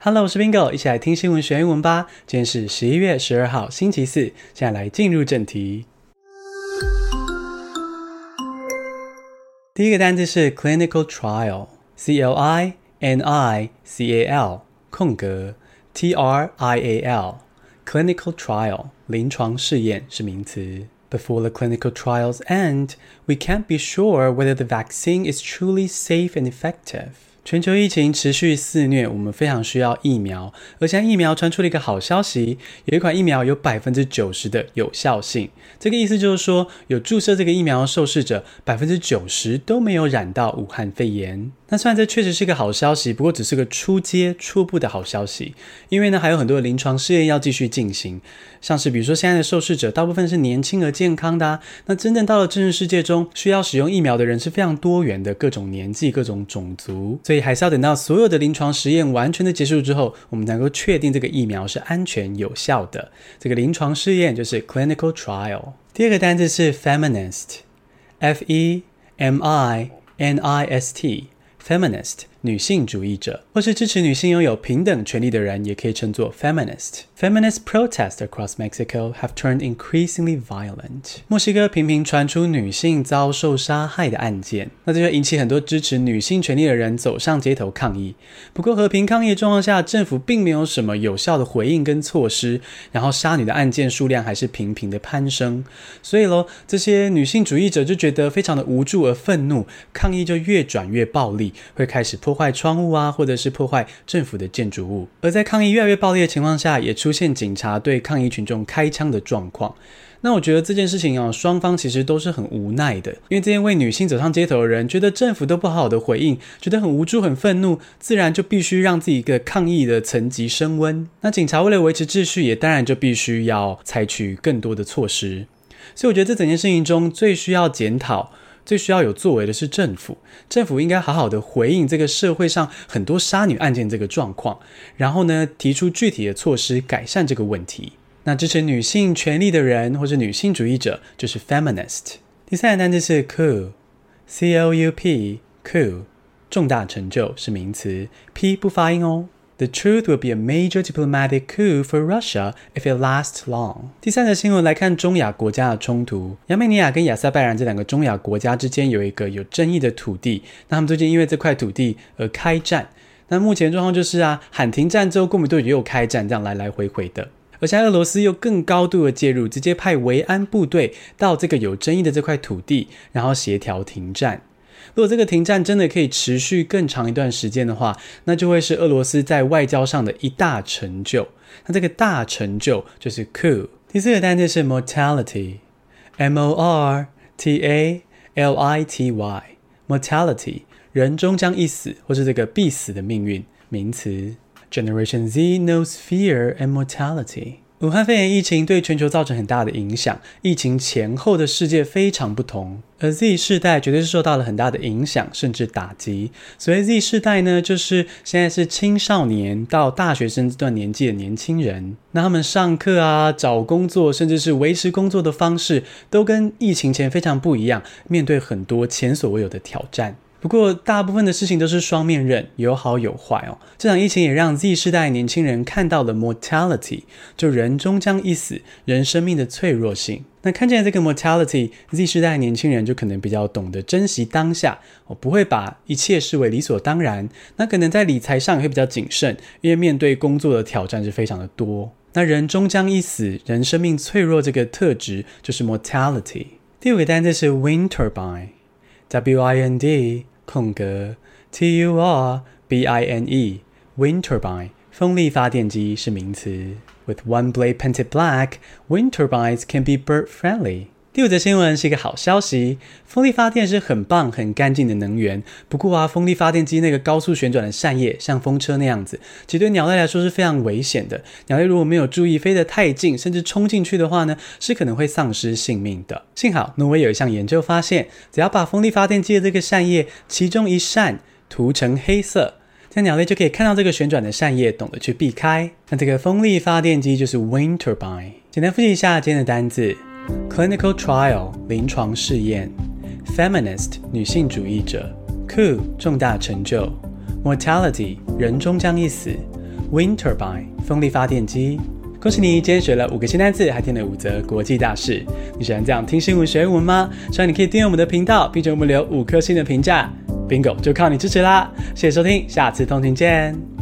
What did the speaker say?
Hello，我是 Bingo，一起来听新闻学英文吧。今天是十一月十二号，星期四。现在来进入正题。第一个单词是 clinical trial，C L I N I C A L 空格 T R I A L，clinical trial 临床试验是名词。Before the clinical trials end, we can't be sure whether the vaccine is truly safe and effective. 全球疫情持续肆虐，我们非常需要疫苗。而现在疫苗传出了一个好消息，有一款疫苗有百分之九十的有效性。这个意思就是说，有注射这个疫苗的受试者，百分之九十都没有染到武汉肺炎。那虽然这确实是个好消息，不过只是个初阶、初步的好消息，因为呢还有很多的临床试验要继续进行，像是比如说现在的受试者大部分是年轻而健康的啊，那真正到了真实世界中需要使用疫苗的人是非常多元的，各种年纪、各种种族，所以还是要等到所有的临床实验完全的结束之后，我们能够确定这个疫苗是安全有效的。这个临床试验就是 clinical trial。第二个单词是 feminist，f e m i n i s t feminist。女性主义者，或是支持女性拥有平等权利的人，也可以称作 feminist。Feminist protests across Mexico have turned increasingly violent。墨西哥频频传出女性遭受杀害的案件，那这就引起很多支持女性权利的人走上街头抗议。不过，和平抗议的状况下，政府并没有什么有效的回应跟措施，然后杀女的案件数量还是频频的攀升。所以喽，这些女性主义者就觉得非常的无助而愤怒，抗议就越转越暴力，会开始破坏窗户啊，或者是破坏政府的建筑物。而在抗议越来越暴力的情况下，也出。现警察对抗议群众开枪的状况，那我觉得这件事情啊，双方其实都是很无奈的，因为这些为女性走上街头的人，觉得政府都不好好的回应，觉得很无助、很愤怒，自然就必须让自己一个抗议的层级升温。那警察为了维持秩序，也当然就必须要采取更多的措施。所以我觉得这整件事情中最需要检讨。最需要有作为的是政府，政府应该好好的回应这个社会上很多杀女案件这个状况，然后呢，提出具体的措施改善这个问题。那支持女性权利的人或者女性主义者就是 feminist。第三个单词是 coup，c o u p，coup，重大成就是名词，p 不发音哦。The truth will be a major diplomatic coup for Russia if it lasts long。第三则新闻来看中亚国家的冲突，亚美尼亚跟亚塞拜然这两个中亚国家之间有一个有争议的土地，那他们最近因为这块土地而开战。那目前状况就是啊，喊停战之后，过没多久又开战，这样来来回回的。而现在俄罗斯又更高度的介入，直接派维安部队到这个有争议的这块土地，然后协调停战。如果这个停战真的可以持续更长一段时间的话，那就会是俄罗斯在外交上的一大成就。那这个大成就就是 coup。第四个单词是 mortality，m o r t a l i t y，mortality，人终将一死，或是这个必死的命运，名词。Generation Z knows fear and mortality。武汉肺炎疫情对全球造成很大的影响，疫情前后的世界非常不同，而 Z 世代绝对是受到了很大的影响，甚至打击。所谓 Z 世代呢，就是现在是青少年到大学生这段年纪的年轻人，那他们上课啊、找工作，甚至是维持工作的方式，都跟疫情前非常不一样，面对很多前所未有的挑战。不过，大部分的事情都是双面刃，有好有坏哦。这场疫情也让 Z 世代年轻人看到了 mortality，就人终将一死，人生命的脆弱性。那看见这个 mortality，Z 世代年轻人就可能比较懂得珍惜当下，我不会把一切视为理所当然。那可能在理财上也会比较谨慎，因为面对工作的挑战是非常的多。那人终将一死，人生命脆弱这个特质就是 mortality。第五个单词是 wind turbine。W I N D 空格 T U R B I N E wind turbine 风力发电机是名词。With one blade painted black, wind turbines can be bird friendly. 第五则新闻是一个好消息，风力发电是很棒、很干净的能源。不过啊，风力发电机那个高速旋转的扇叶，像风车那样子，其实对鸟类来说是非常危险的。鸟类如果没有注意飞得太近，甚至冲进去的话呢，是可能会丧失性命的。幸好，挪威有一项研究发现，只要把风力发电机的这个扇叶其中一扇涂成黑色，这样鸟类就可以看到这个旋转的扇叶，懂得去避开。那这个风力发电机就是 wind turbine。简单复习一下今天的单字。Clinical trial 临床试验，Feminist 女性主义者，Coup 重大成就，Mortality 人终将一死 wind turbine 风力发电机。恭喜你，今天学了五个新单词，还听了五则国际大事。你喜欢这样听新闻学英文吗？希望你可以订阅我们的频道，并且给我们留五颗星的评价。Bingo，就靠你支持啦！谢谢收听，下次通勤见。